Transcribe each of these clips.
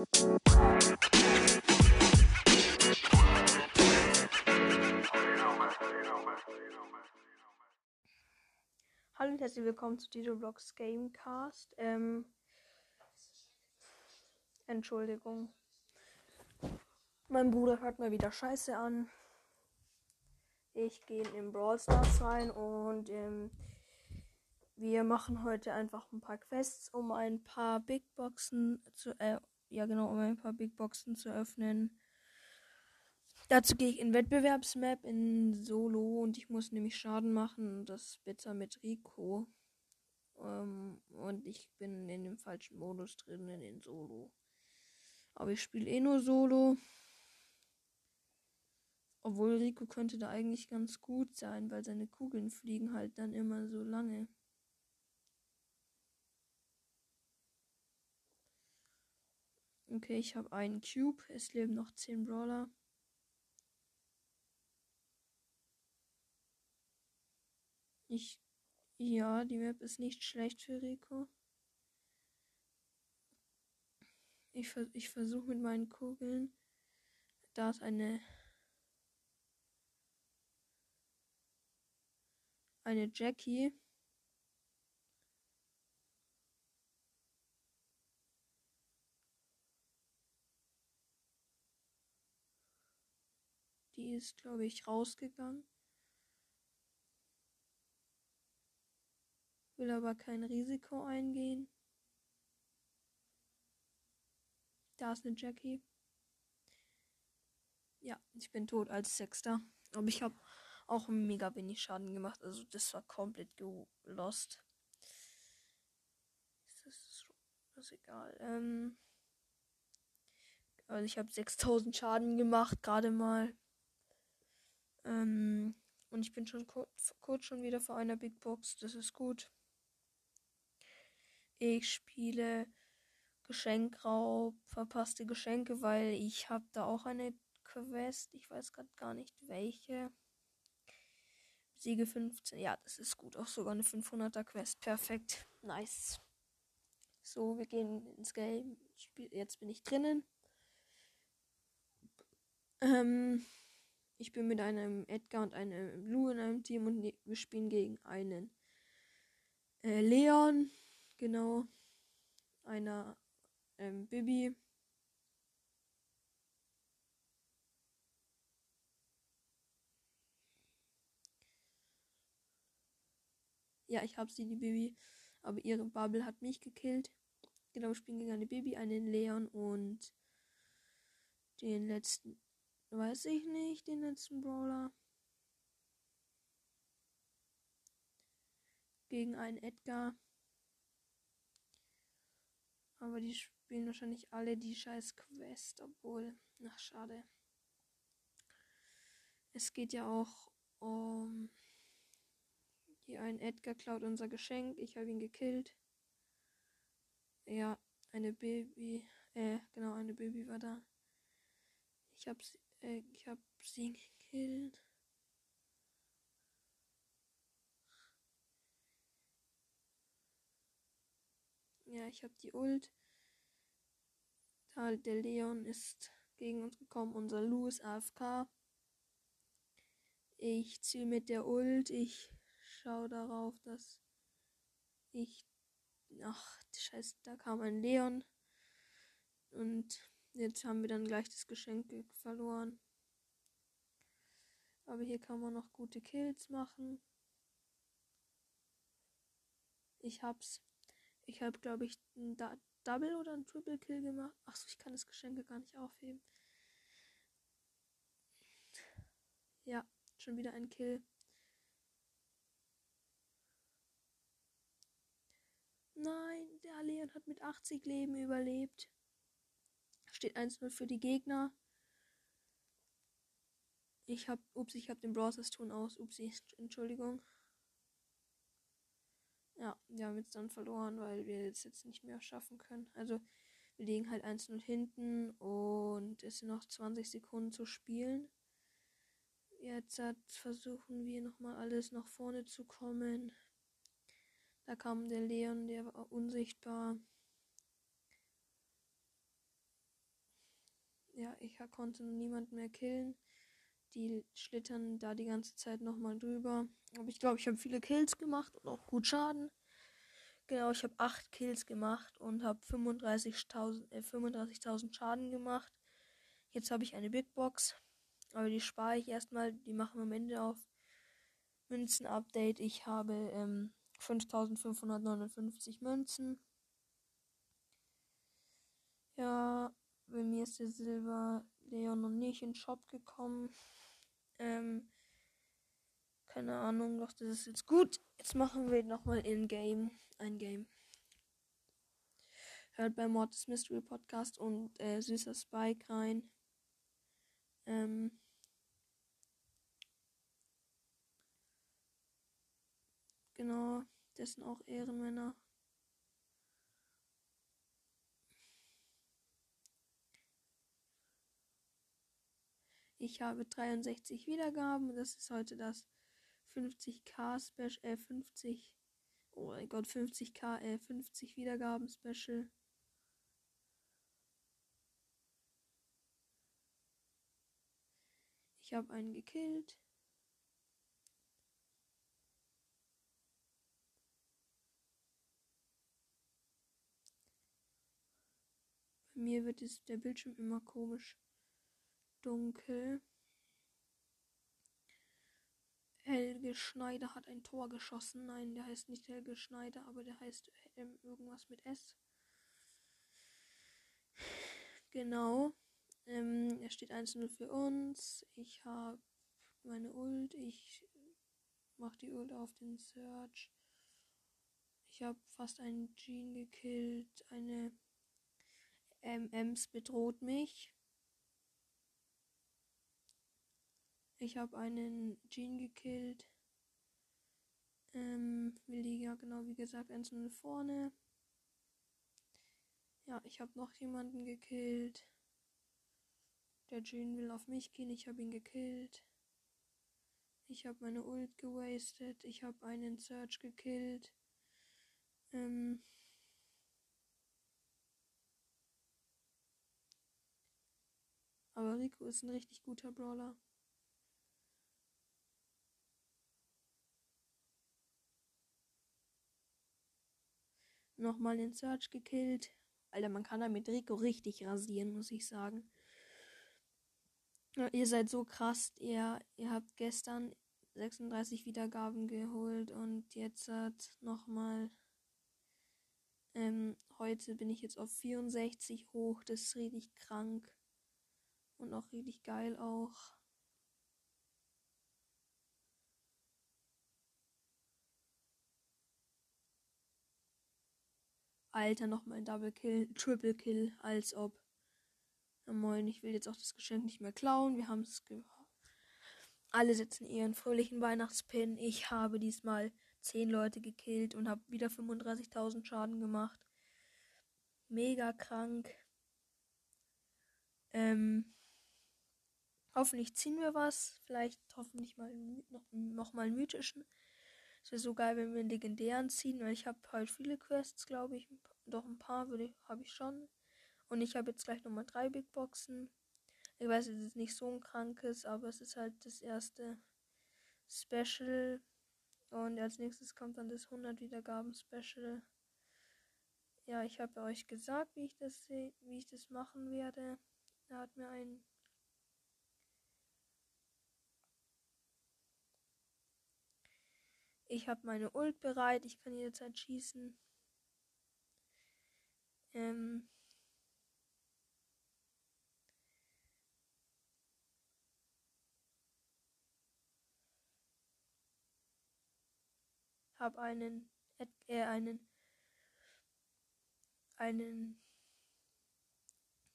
Hallo und herzlich willkommen zu Dito Blocks Gamecast. Ähm, Entschuldigung. Mein Bruder hört mal wieder Scheiße an. Ich gehe in Brawl Stars rein und ähm, wir machen heute einfach ein paar Quests, um ein paar Big Boxen zu, äh, ja genau, um ein paar Big Boxen zu öffnen. Dazu gehe ich in Wettbewerbsmap in Solo und ich muss nämlich Schaden machen. Das ist bitter mit Rico. Ähm, und ich bin in dem falschen Modus drin, in den Solo. Aber ich spiele eh nur Solo. Obwohl Rico könnte da eigentlich ganz gut sein, weil seine Kugeln fliegen halt dann immer so lange. Okay, ich habe einen Cube. Es leben noch 10 Brawler. Ich. Ja, die Map ist nicht schlecht für Rico. Ich, ich versuche mit meinen Kugeln. Da ist eine. Eine Jackie. Die ist, glaube ich, rausgegangen. Will aber kein Risiko eingehen. Da ist eine Jackie. Ja, ich bin tot als Sechster. Aber ich habe auch mega wenig Schaden gemacht. Also das war komplett lost. Das ist, das ist egal. Ähm also ich habe 6000 Schaden gemacht, gerade mal. Ähm, und ich bin schon kurz, kurz schon wieder vor einer Big Box. Das ist gut. Ich spiele Geschenkraub, verpasste Geschenke, weil ich habe da auch eine Quest. Ich weiß gerade gar nicht welche. Siege 15. Ja, das ist gut. Auch sogar eine 500er Quest. Perfekt. Nice. So, wir gehen ins Game. Jetzt bin ich drinnen. Ähm, ich bin mit einem Edgar und einem Blue in einem Team und ne, wir spielen gegen einen äh, Leon. Genau. Einer ähm, Bibi. Ja, ich habe sie, die Bibi. Aber ihre Bubble hat mich gekillt. Genau, wir spielen gegen eine Bibi, einen Leon und den letzten Weiß ich nicht, den letzten Brawler. Gegen einen Edgar. Aber die spielen wahrscheinlich alle die scheiß Quest, obwohl. Ach, schade. Es geht ja auch um. Hier ein Edgar klaut unser Geschenk. Ich habe ihn gekillt. Ja, eine Baby. Äh, genau, eine Baby war da. Ich habe sie ich habe sie gekillt. Ja, ich habe die Ult. Der Leon ist gegen uns gekommen. Unser Lou ist AFK. Ich ziehe mit der Ult. Ich schaue darauf, dass ich. Ach, scheiße, da kam ein Leon. Und Jetzt haben wir dann gleich das Geschenk verloren. Aber hier kann man noch gute Kills machen. Ich hab's. Ich habe, glaube ich, ein Double oder ein Triple Kill gemacht. Achso, ich kann das Geschenk gar nicht aufheben. Ja, schon wieder ein Kill. Nein, der Leon hat mit 80 Leben überlebt. Steht 1-0 für die Gegner. Ich hab, ups, ich hab den Browsers Ton aus. Upsi, Entschuldigung. Ja, wir haben jetzt dann verloren, weil wir es jetzt nicht mehr schaffen können. Also, wir liegen halt 1-0 hinten und es sind noch 20 Sekunden zu spielen. Jetzt versuchen wir nochmal alles nach vorne zu kommen. Da kam der Leon, der war unsichtbar. Ja, ich konnte niemand mehr killen. Die schlittern da die ganze Zeit nochmal drüber. Aber ich glaube, ich habe viele Kills gemacht und auch gut Schaden. Genau, ich habe 8 Kills gemacht und habe 35.000 äh, 35 Schaden gemacht. Jetzt habe ich eine Big Box. Aber die spare ich erstmal. Die machen wir am Ende auf. Münzen-Update. Ich habe ähm, 5559 Münzen. Ja, bei mir ist der Silber Leon noch nicht in den Shop gekommen. Ähm, keine Ahnung, doch das ist jetzt gut. Jetzt machen wir nochmal in-game ein Game. Hört bei Mortis Mystery Podcast und äh, Süßer Spike rein. Ähm, genau, das sind auch Ehrenmänner. Ich habe 63 Wiedergaben. Das ist heute das 50k Special, äh, 50, oh mein Gott, 50k, äh, 50 Wiedergaben Special. Ich habe einen gekillt. Bei mir wird es der Bildschirm immer komisch dunkel. Helge Schneider hat ein Tor geschossen. Nein, der heißt nicht Helge Schneider, aber der heißt ähm, irgendwas mit S. Genau. Ähm, er steht 1-0 für uns. Ich habe meine Ult. Ich mache die Ult auf den Search. Ich habe fast einen Jean gekillt. Eine MMs bedroht mich. Ich habe einen Jean gekillt. Ähm, will die ja genau wie gesagt 1-0 vorne. Ja, ich habe noch jemanden gekillt. Der Jean will auf mich gehen. Ich habe ihn gekillt. Ich habe meine Ult gewastet. Ich habe einen Search gekillt. Ähm. Aber Rico ist ein richtig guter Brawler. Nochmal den Search gekillt. Alter, man kann da mit Rico richtig rasieren, muss ich sagen. Ihr seid so krass. Ihr, ihr habt gestern 36 Wiedergaben geholt und jetzt hat nochmal. Ähm, heute bin ich jetzt auf 64 hoch. Das ist richtig krank. Und auch richtig geil auch. Alter, nochmal ein Double Kill, Triple Kill, als ob. Ja, moin, ich will jetzt auch das Geschenk nicht mehr klauen. Wir haben es Alle setzen ihren fröhlichen Weihnachtspin. Ich habe diesmal 10 Leute gekillt und habe wieder 35.000 Schaden gemacht. Mega krank. Ähm, hoffentlich ziehen wir was. Vielleicht hoffentlich mal noch, noch mal mythischen. Es wäre so geil, wenn wir einen legendären ziehen, weil ich habe halt viele Quests, glaube ich. Doch ein paar habe ich schon. Und ich habe jetzt gleich nochmal drei Big Boxen. Ich weiß, es ist nicht so ein krankes, aber es ist halt das erste Special. Und als nächstes kommt dann das 100 Wiedergaben Special. Ja, ich habe euch gesagt, wie ich das wie ich das machen werde. Er hat mir ein Ich habe meine Ult bereit. Ich kann jederzeit schießen. Ähm. Hab einen, äh, einen, einen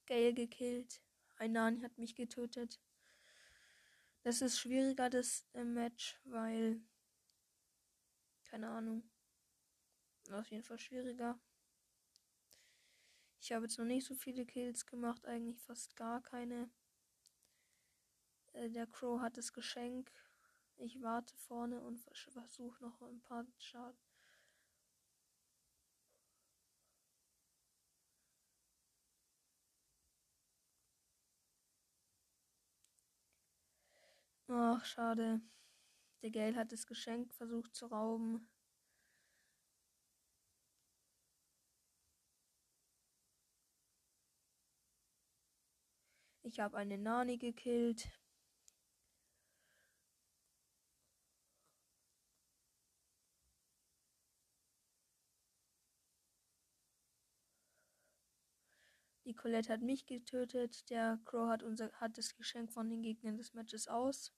Gale gekillt. Ein Nani hat mich getötet. Das ist schwieriger, das äh, Match, weil keine Ahnung. War auf jeden Fall schwieriger. Ich habe jetzt noch nicht so viele Kills gemacht, eigentlich fast gar keine. Äh, der Crow hat das Geschenk. Ich warte vorne und versuche noch ein paar Schaden. Ach, schade. Der Gale hat das Geschenk versucht zu rauben. Ich habe eine Nani gekillt. Die Colette hat mich getötet. Der Crow hat, unser, hat das Geschenk von den Gegnern des Matches aus.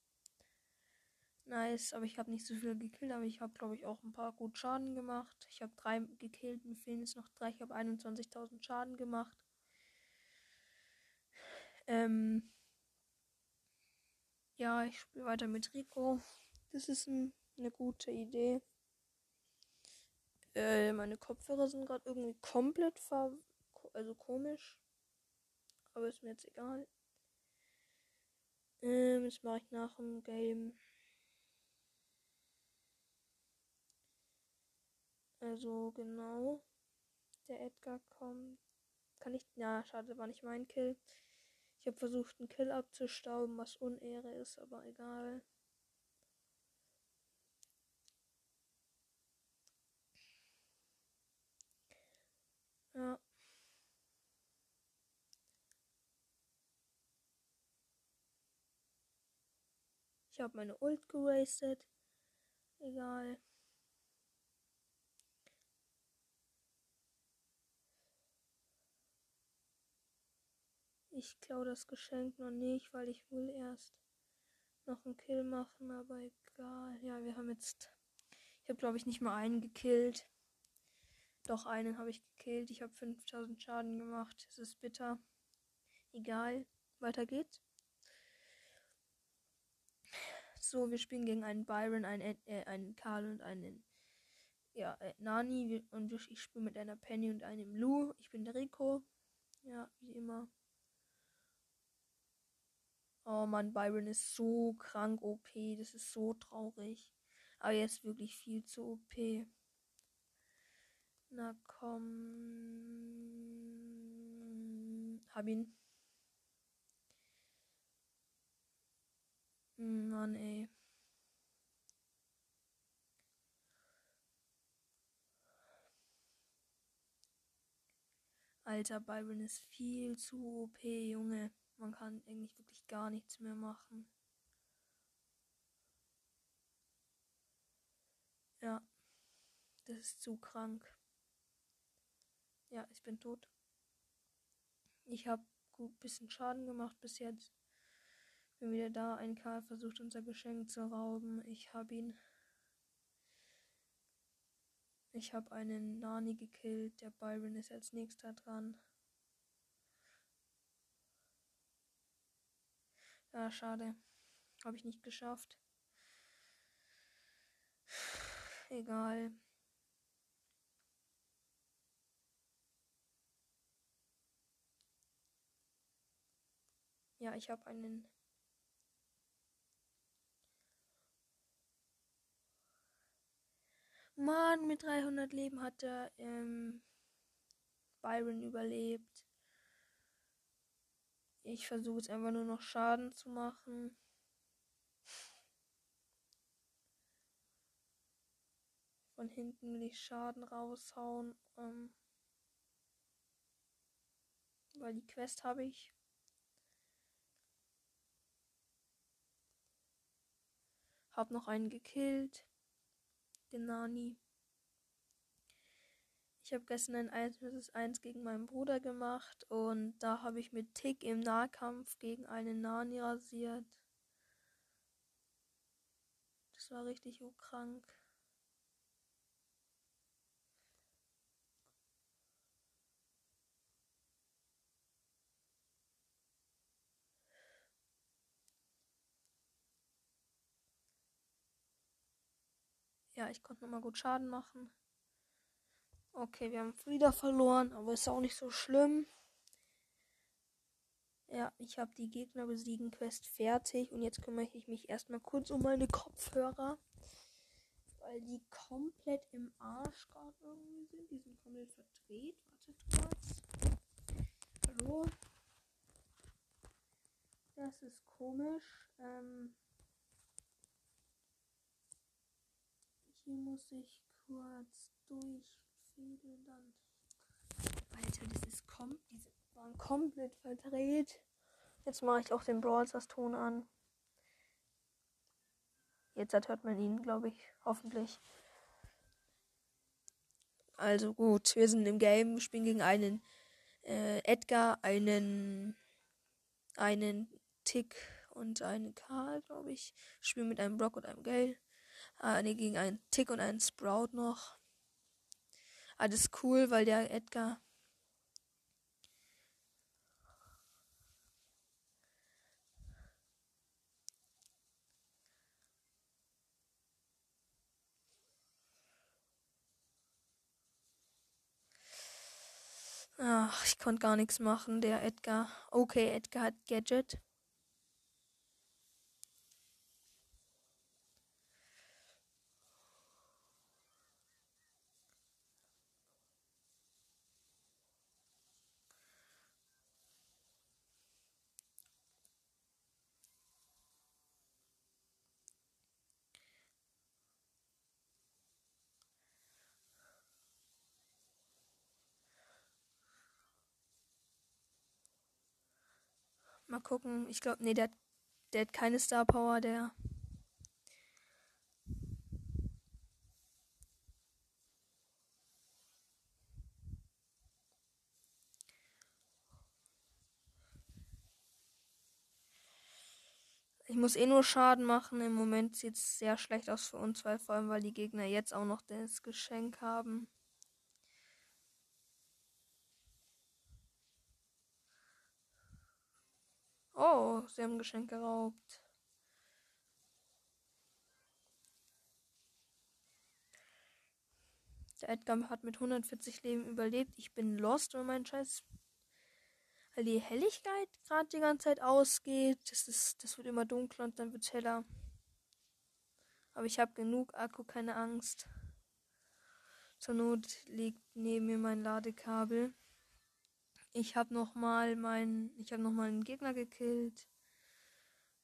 Nice, aber ich habe nicht so viel gekillt, aber ich habe, glaube ich, auch ein paar gut Schaden gemacht. Ich habe drei gekillt, mir fehlen jetzt noch drei. Ich habe 21.000 Schaden gemacht. Ähm ja, ich spiele weiter mit Rico. Das ist ein, eine gute Idee. Äh, meine Kopfhörer sind gerade irgendwie komplett ver also komisch. Aber ist mir jetzt egal. Ähm, das mache ich nach dem Game. Also genau. Der Edgar kommt. Kann ich. Ja, schade, war nicht mein Kill. Ich habe versucht, einen Kill abzustauben, was Unehre ist, aber egal. Ja. Ich habe meine Ult gerastet. Egal. Ich klaue das Geschenk noch nicht, weil ich will erst noch einen Kill machen, aber egal. Ja, wir haben jetzt. Ich habe, glaube ich, nicht mal einen gekillt. Doch, einen habe ich gekillt. Ich habe 5000 Schaden gemacht. Es ist bitter. Egal. Weiter geht's. So, wir spielen gegen einen Byron, einen, äh, einen Karl und einen ja, äh, Nani. Und ich spiele mit einer Penny und einem Lou. Ich bin der Rico. Ja, wie immer. Oh Mann, Byron ist so krank OP. Das ist so traurig. Aber er ist wirklich viel zu OP. Na komm. Hab ihn. Hm, Mann, ey. Alter, Byron ist viel zu OP, Junge. Man kann eigentlich wirklich gar nichts mehr machen. Ja, das ist zu krank. Ja, ich bin tot. Ich habe gut bisschen Schaden gemacht bis jetzt. Bin wieder da. Ein Karl versucht unser Geschenk zu rauben. Ich habe ihn. Ich habe einen Nani gekillt. Der Byron ist als nächster dran. Ja, schade. Habe ich nicht geschafft. Egal. Ja, ich habe einen. Mann, mit 300 Leben hat der ähm, Byron überlebt. Ich versuche jetzt einfach nur noch Schaden zu machen. Von hinten will ich Schaden raushauen. Ähm, weil die Quest habe ich. Hab noch einen gekillt. Nani. Ich habe gestern ein 1 vs 1 gegen meinen Bruder gemacht und da habe ich mit Tick im Nahkampf gegen einen Nani rasiert. Das war richtig krank. Ja, ich konnte nochmal gut Schaden machen. Okay, wir haben Frieda verloren, aber ist auch nicht so schlimm. Ja, ich habe die Gegner besiegen Quest fertig und jetzt kümmere ich mich erstmal kurz um meine Kopfhörer, weil die komplett im Arsch gerade irgendwie sind. Die sind komplett verdreht. Wartet kurz. Hallo. Das ist komisch. Ähm Hier muss ich kurz durchfädeln dann. Alter, das ist kom diese waren komplett verdreht. Jetzt mache ich auch den Brawl Stars Ton an. Jetzt hört man ihn, glaube ich, hoffentlich. Also gut, wir sind im Game, spielen gegen einen äh, Edgar, einen einen Tick und einen Karl, glaube ich. Spielen mit einem Brock und einem Gale. Ah, ne, gegen einen Tick und einen Sprout noch. Ah, das ist cool, weil der Edgar. Ach, ich konnte gar nichts machen, der Edgar. Okay, Edgar hat Gadget. Mal gucken. Ich glaube, nee, der, der hat keine Star Power, der. Ich muss eh nur Schaden machen. Im Moment sieht es sehr schlecht aus für uns, weil vor allem, weil die Gegner jetzt auch noch das Geschenk haben. Sie haben ein Geschenk geraubt. Der Edgar hat mit 140 Leben überlebt. Ich bin lost, weil mein Scheiß. Weil die Helligkeit gerade die ganze Zeit ausgeht. Das, ist, das wird immer dunkler und dann wird es heller. Aber ich habe genug Akku, keine Angst. Zur Not liegt neben mir mein Ladekabel. Ich habe noch mal meinen, ich habe noch mal einen Gegner gekillt.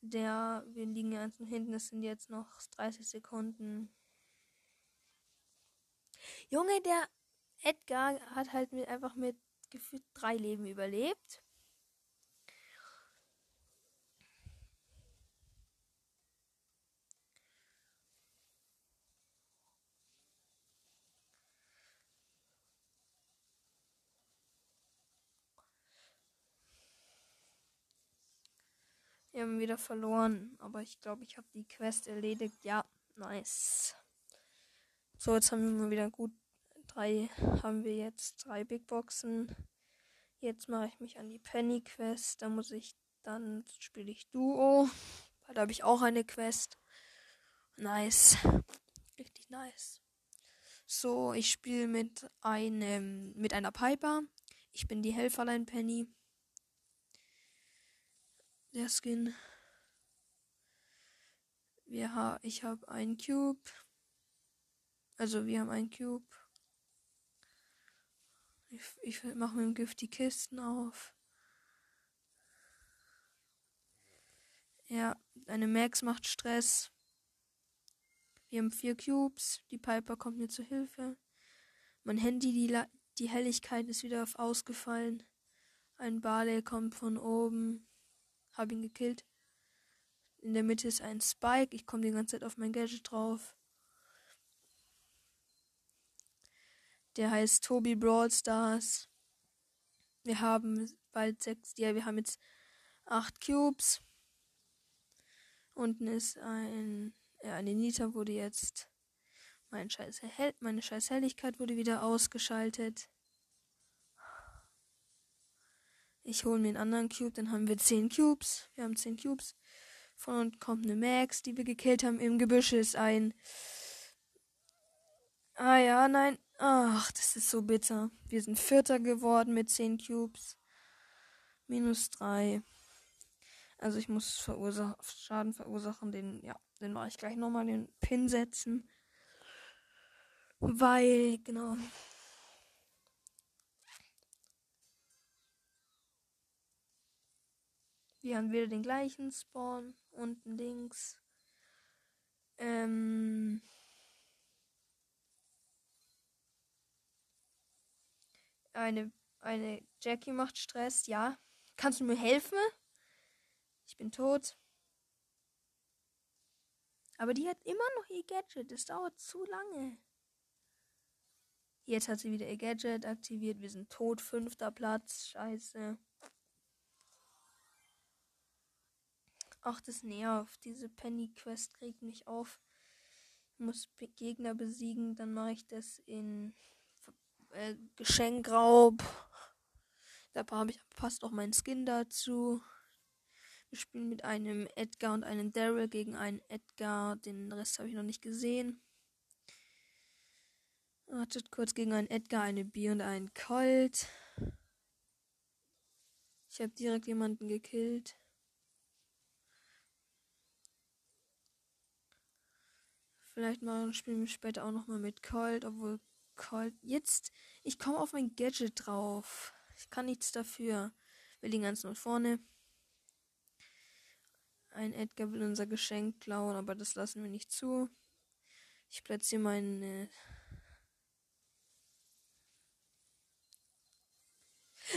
Der, wir liegen ganz hinten, es sind jetzt noch 30 Sekunden. Junge, der Edgar hat halt mit, einfach mit gefühlt drei Leben überlebt. Wir haben wieder verloren, aber ich glaube, ich habe die Quest erledigt. Ja, nice. So, jetzt haben wir mal wieder gut drei, haben wir jetzt drei Big Boxen. Jetzt mache ich mich an die Penny Quest. Da muss ich, dann spiele ich Duo. Da habe ich auch eine Quest. Nice. Richtig nice. So, ich spiele mit einem, mit einer Piper. Ich bin die Helferlein Penny der Skin. Wir ha ich habe einen Cube. Also wir haben einen Cube. Ich, ich mache mit dem Gift die Kisten auf. Ja, eine Max macht Stress. Wir haben vier Cubes. Die Piper kommt mir zu Hilfe. Mein Handy, die, die Helligkeit ist wieder auf ausgefallen. Ein Barley kommt von oben. Hab ihn gekillt. In der Mitte ist ein Spike. Ich komme die ganze Zeit auf mein Gadget drauf. Der heißt Toby Brawl Stars. Wir haben bald sechs. Ja, wir haben jetzt acht Cubes. Unten ist ein. Ja, eine Nita wurde jetzt. Mein scheiß Hell, meine scheiß Helligkeit wurde wieder ausgeschaltet. Ich hole mir einen anderen Cube, dann haben wir 10 Cubes. Wir haben 10 Cubes. Von unten kommt eine Max, die wir gekillt haben. Im Gebüsch ist ein. Ah ja, nein. Ach, das ist so bitter. Wir sind Vierter geworden mit 10 Cubes. Minus 3. Also ich muss verursach Schaden verursachen. Den, ja, den mache ich gleich nochmal den Pin setzen. Weil, genau. Wir haben wieder den gleichen Spawn. Unten links. Ähm. Eine, eine Jackie macht Stress, ja. Kannst du mir helfen? Ich bin tot. Aber die hat immer noch ihr Gadget. Das dauert zu lange. Jetzt hat sie wieder ihr Gadget aktiviert. Wir sind tot. Fünfter Platz. Scheiße. Ach, das nervt. Diese Penny-Quest kriegt mich auf. Ich muss Gegner besiegen. Dann mache ich das in äh, Geschenkraub. Da habe ich passt auch mein Skin dazu. Wir spielen mit einem Edgar und einem Daryl gegen einen Edgar. Den Rest habe ich noch nicht gesehen. Wartet kurz gegen einen Edgar, eine B und einen Colt. Ich habe direkt jemanden gekillt. Vielleicht spielen wir später auch nochmal mit Colt, obwohl Colt. Jetzt, ich komme auf mein Gadget drauf. Ich kann nichts dafür. Wir liegen ganz nur vorne. Ein Edgar will unser Geschenk klauen, aber das lassen wir nicht zu. Ich platziere meine.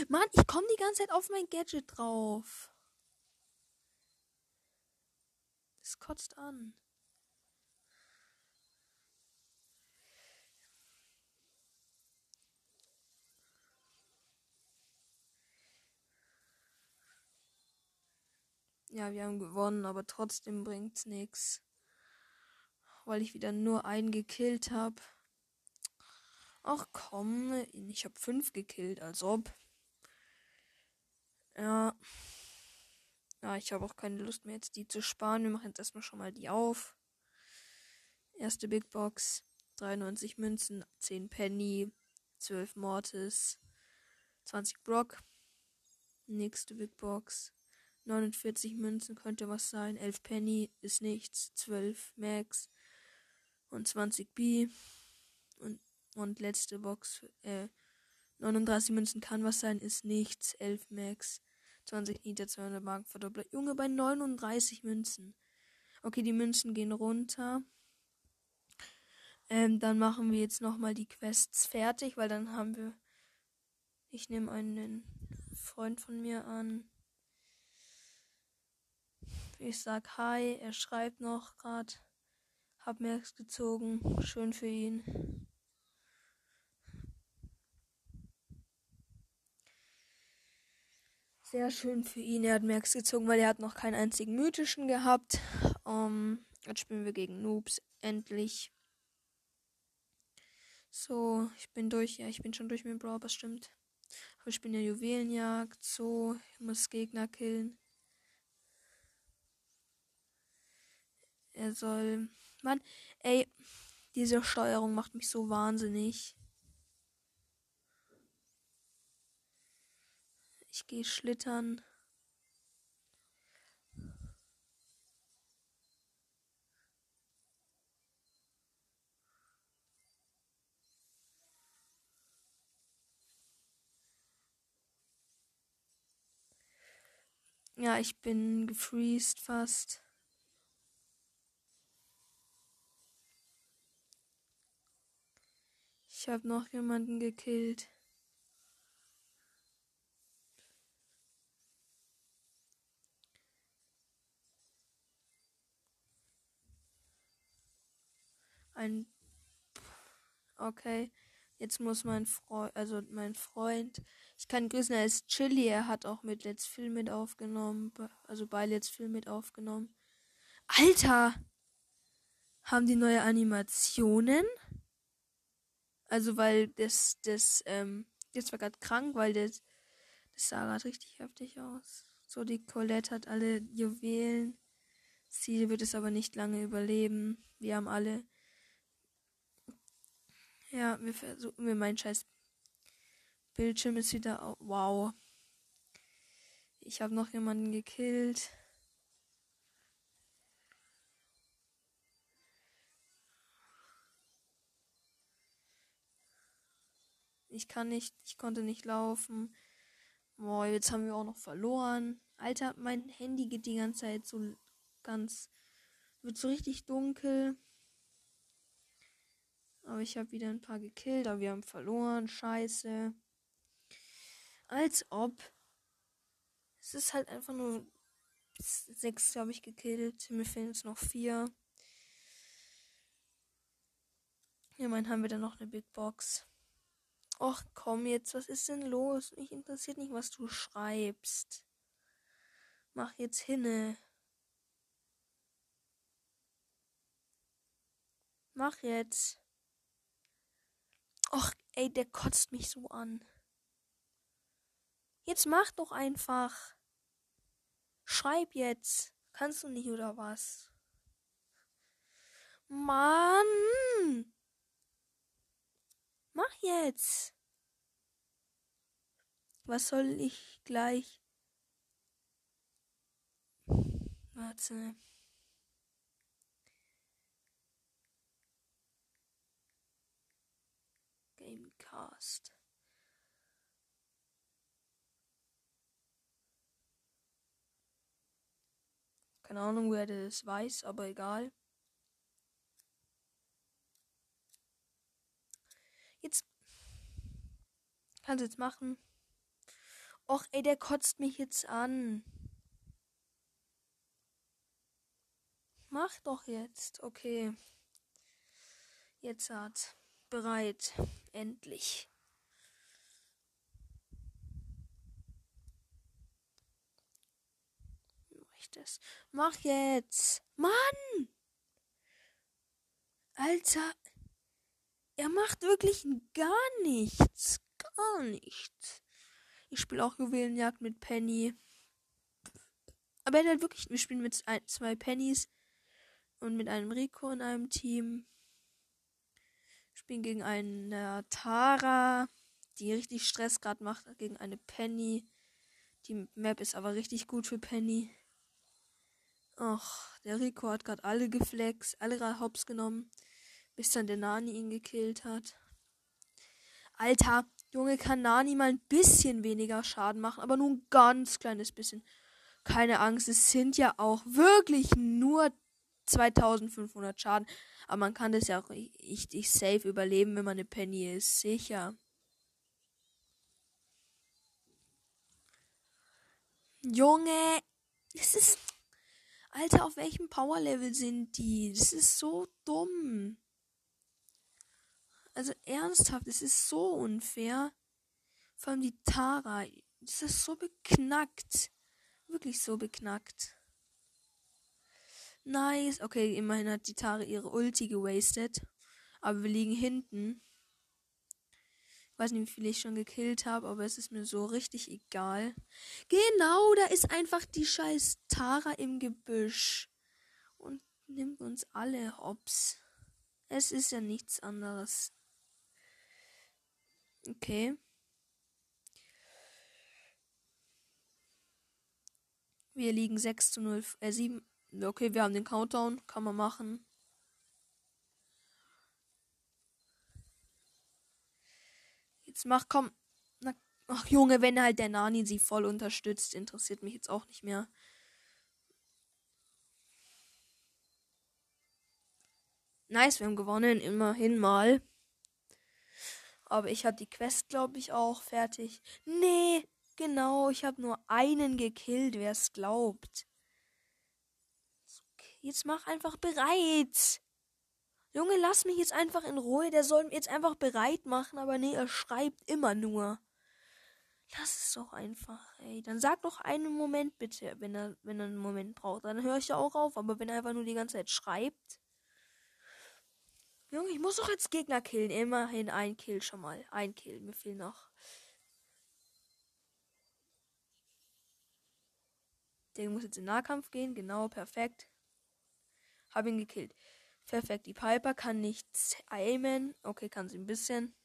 Mann, ich komme die ganze Zeit auf mein Gadget drauf. Das kotzt an. Ja, wir haben gewonnen, aber trotzdem bringt's nichts. Weil ich wieder nur einen gekillt habe. Ach komm, ich habe fünf gekillt, als ob. Ja. Ja, ich habe auch keine Lust mehr jetzt die zu sparen. Wir machen jetzt erstmal schon mal die auf. Erste Big Box. 93 Münzen, 10 Penny, 12 Mortis, 20 Brock. Nächste Big Box. 49 Münzen könnte was sein. 11 Penny ist nichts. 12 Max. Und 20 B. Und, und letzte Box. Äh, 39 Münzen kann was sein. Ist nichts. 11 Max. 20 Nita, 200 Marken verdoppelt. Junge, bei 39 Münzen. Okay, die Münzen gehen runter. Ähm, dann machen wir jetzt nochmal die Quests fertig, weil dann haben wir. Ich nehme einen Freund von mir an. Ich sag Hi, er schreibt noch gerade. Hab Merks gezogen. Schön für ihn. Sehr schön für ihn. Er hat Merks gezogen, weil er hat noch keinen einzigen mythischen gehabt. Um, jetzt spielen wir gegen Noobs. Endlich. So, ich bin durch. Ja, ich bin schon durch mit dem Brawl, stimmt. Aber ich bin ja Juwelenjagd. So, ich muss Gegner killen. Er soll. Mann, ey, diese Steuerung macht mich so wahnsinnig. Ich gehe schlittern. Ja, ich bin gefreezed fast. Ich habe noch jemanden gekillt. Ein. Okay. Jetzt muss mein Freund, also mein Freund, ich kann grüßen, er ist Chili, er hat auch mit Let's Film mit aufgenommen, also bei Let's Film mit aufgenommen. Alter! Haben die neue Animationen? Also weil das, das, ähm, jetzt war gerade krank, weil das, das sah gerade richtig heftig aus. So, die Colette hat alle Juwelen. Sie wird es aber nicht lange überleben. Wir haben alle. Ja, wir versuchen, wir mein scheiß Bildschirm ist wieder. Wow. Ich habe noch jemanden gekillt. Ich kann nicht, ich konnte nicht laufen. Boah, jetzt haben wir auch noch verloren. Alter, mein Handy geht die ganze Zeit so ganz. Wird so richtig dunkel. Aber ich habe wieder ein paar gekillt, aber wir haben verloren. Scheiße. Als ob. Es ist halt einfach nur sechs, habe ich gekillt. Mir fehlen jetzt noch vier. Ja, mein haben wir dann noch eine Big Box. Och, komm jetzt, was ist denn los? Mich interessiert nicht, was du schreibst. Mach jetzt hinne. Mach jetzt. Och, ey, der kotzt mich so an. Jetzt mach doch einfach. Schreib jetzt. Kannst du nicht oder was? Mann! Mach jetzt. Was soll ich gleich? Warte. Gamecast. Keine Ahnung, wer das weiß, aber egal. Jetzt kannst du jetzt machen. Och, ey, der kotzt mich jetzt an. Mach doch jetzt. Okay. Jetzt hat bereit. Endlich. das. Mach jetzt. Mann! Alter. Er macht wirklich gar nichts. Gar nichts. Ich spiele auch Juwelenjagd mit Penny. Aber er hat halt wirklich, wir spielen mit ein, zwei Pennys und mit einem Rico in einem Team. Spielen gegen eine Tara, die richtig Stress gerade macht, gegen eine Penny. Die Map ist aber richtig gut für Penny. Ach, der Rico hat gerade alle geflext, alle hops genommen bis dann der Nani ihn gekillt hat. Alter, Junge, kann Nani mal ein bisschen weniger Schaden machen, aber nur ein ganz kleines bisschen. Keine Angst, es sind ja auch wirklich nur 2500 Schaden. Aber man kann das ja auch richtig safe überleben, wenn man eine Penny ist. Sicher. Junge, es ist. Alter, auf welchem Power-Level sind die? Das ist so dumm. Also ernsthaft, es ist so unfair. Vor allem die Tara. Das ist so beknackt. Wirklich so beknackt. Nice. Okay, immerhin hat die Tara ihre Ulti gewastet. Aber wir liegen hinten. Ich weiß nicht, wie viele ich schon gekillt habe, aber es ist mir so richtig egal. Genau, da ist einfach die scheiß Tara im Gebüsch. Und nimmt uns alle hops. Es ist ja nichts anderes. Okay. Wir liegen 6 zu 0, äh 7. Okay, wir haben den Countdown, kann man machen. Jetzt mach, komm. Na, ach Junge, wenn halt der Nani sie voll unterstützt, interessiert mich jetzt auch nicht mehr. Nice, wir haben gewonnen, immerhin mal. Aber ich habe die Quest, glaube ich, auch fertig. Nee, genau, ich habe nur einen gekillt, wer es glaubt. Jetzt mach einfach bereit. Junge, lass mich jetzt einfach in Ruhe. Der soll jetzt einfach bereit machen, aber nee, er schreibt immer nur. Lass es doch einfach, ey. Dann sag doch einen Moment bitte, wenn er, wenn er einen Moment braucht. Dann höre ich ja auch auf. Aber wenn er einfach nur die ganze Zeit schreibt. Junge, ich muss doch jetzt Gegner killen. Immerhin ein Kill schon mal. Ein Kill. Mir fehlt noch. Der muss jetzt in Nahkampf gehen. Genau, perfekt. Hab ihn gekillt. Perfekt. Die Piper kann nichts aimen. Okay, kann sie ein bisschen.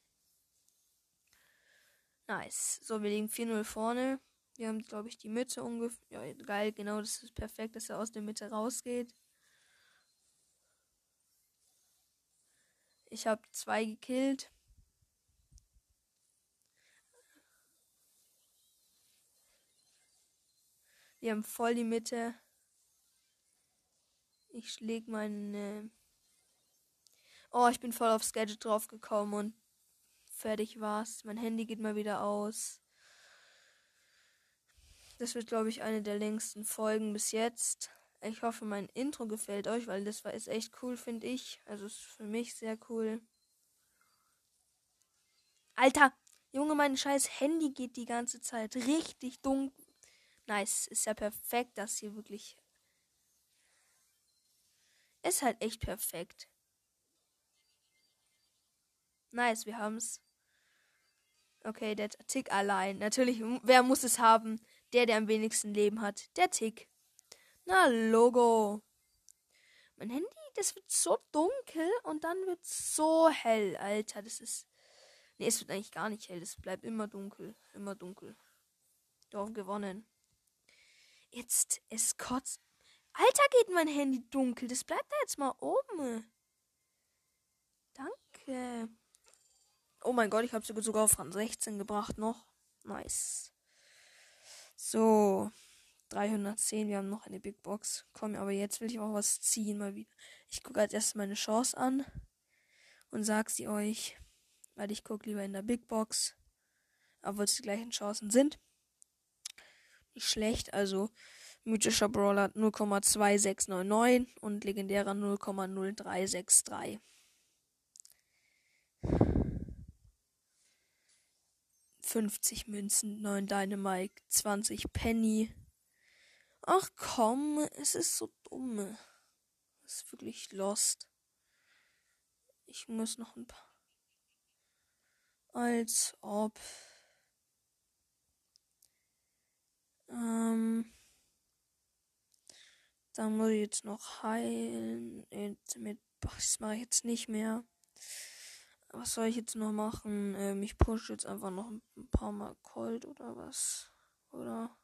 Nice. So, wir liegen 4-0 vorne. Wir haben, glaube ich, die Mitte ungefähr. Ja, geil, genau, das ist perfekt, dass er aus der Mitte rausgeht. Ich habe zwei gekillt. Wir haben voll die Mitte. Ich schläg meine. Oh, ich bin voll aufs Gadget draufgekommen und fertig war's. Mein Handy geht mal wieder aus. Das wird, glaube ich, eine der längsten Folgen bis jetzt. Ich hoffe, mein Intro gefällt euch, weil das war ist echt cool, finde ich. Also ist für mich sehr cool. Alter, Junge, mein scheiß Handy geht die ganze Zeit richtig dunkel. Nice, ist ja perfekt, dass hier wirklich. Ist halt echt perfekt. Nice, wir haben's. Okay, der Tick allein. Natürlich, wer muss es haben? Der, der am wenigsten Leben hat. Der Tick. Na, Logo. Mein Handy, das wird so dunkel und dann wird so hell, Alter. Das ist. Nee, es wird eigentlich gar nicht hell. Es bleibt immer dunkel. Immer dunkel. Dorf gewonnen. Jetzt, es kotzt. Alter, geht mein Handy dunkel. Das bleibt da jetzt mal oben. Danke. Oh mein Gott, ich habe sogar auf Rang 16 gebracht noch. Nice. So. 310, wir haben noch eine Big Box. Komm, aber jetzt will ich auch was ziehen mal wieder. Ich gucke als erstes meine Chance an und sag sie euch, weil ich gucke lieber in der Big Box, obwohl es die gleichen Chancen sind. Nicht schlecht, also mythischer Brawler 0,2699 und legendärer 0,0363. 50 Münzen, 9 Dynamite, 20 Penny. Ach komm, es ist so dumm. Es ist wirklich lost. Ich muss noch ein paar. Als ob. Ähm. Dann muss ich jetzt noch heilen. Mit, das mache ich jetzt nicht mehr was soll ich jetzt noch machen? Ähm, ich push jetzt einfach noch ein paar Mal Cold oder was? Oder?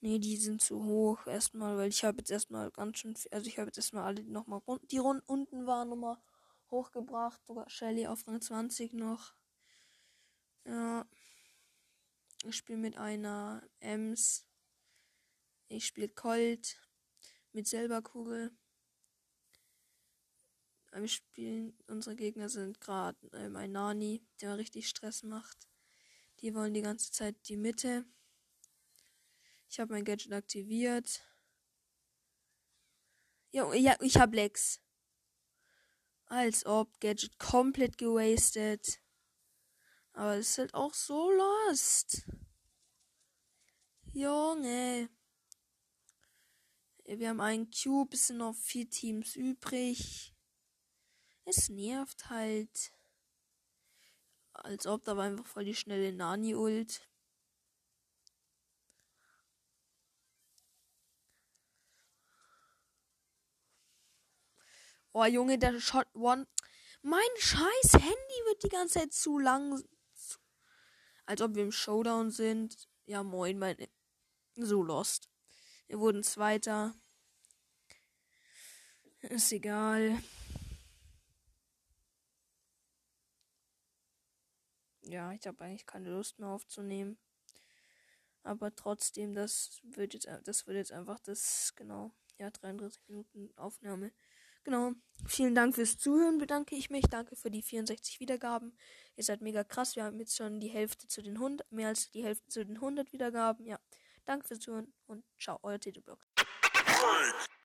Nee, die sind zu hoch erstmal, weil ich habe jetzt erstmal ganz schön viel, also ich habe jetzt erstmal alle nochmal rund, die rund unten waren nochmal hochgebracht, sogar Shelly auf Rang 20 noch. Ja. Ich spiele mit einer Ems. Ich spiele Colt mit Silberkugel wir spielen, unsere Gegner sind gerade ähm, ein Nani, der richtig Stress macht. Die wollen die ganze Zeit die Mitte. Ich habe mein Gadget aktiviert. Ja, ja ich habe Lex. Als ob Gadget komplett gewastet. Aber es ist halt auch so lost. Junge. Wir haben einen Cube, es sind noch vier Teams übrig. Es nervt halt. Als ob da war einfach voll die schnelle Nani-Ult. Oh Junge, der Shot One. Mein scheiß Handy wird die ganze Zeit zu lang. Als ob wir im Showdown sind. Ja, moin, mein. So lost. Wir wurden Zweiter. Ist egal. ja, ich habe eigentlich keine Lust mehr aufzunehmen. Aber trotzdem, das wird jetzt, das wird jetzt einfach das, genau, ja, 33 Minuten Aufnahme. Genau. Vielen Dank fürs Zuhören, bedanke ich mich. Danke für die 64 Wiedergaben. Ihr seid mega krass. Wir haben jetzt schon die Hälfte zu den 100, mehr als die Hälfte zu den 100 Wiedergaben. Ja. Danke fürs Zuhören und ciao, euer Titelblock.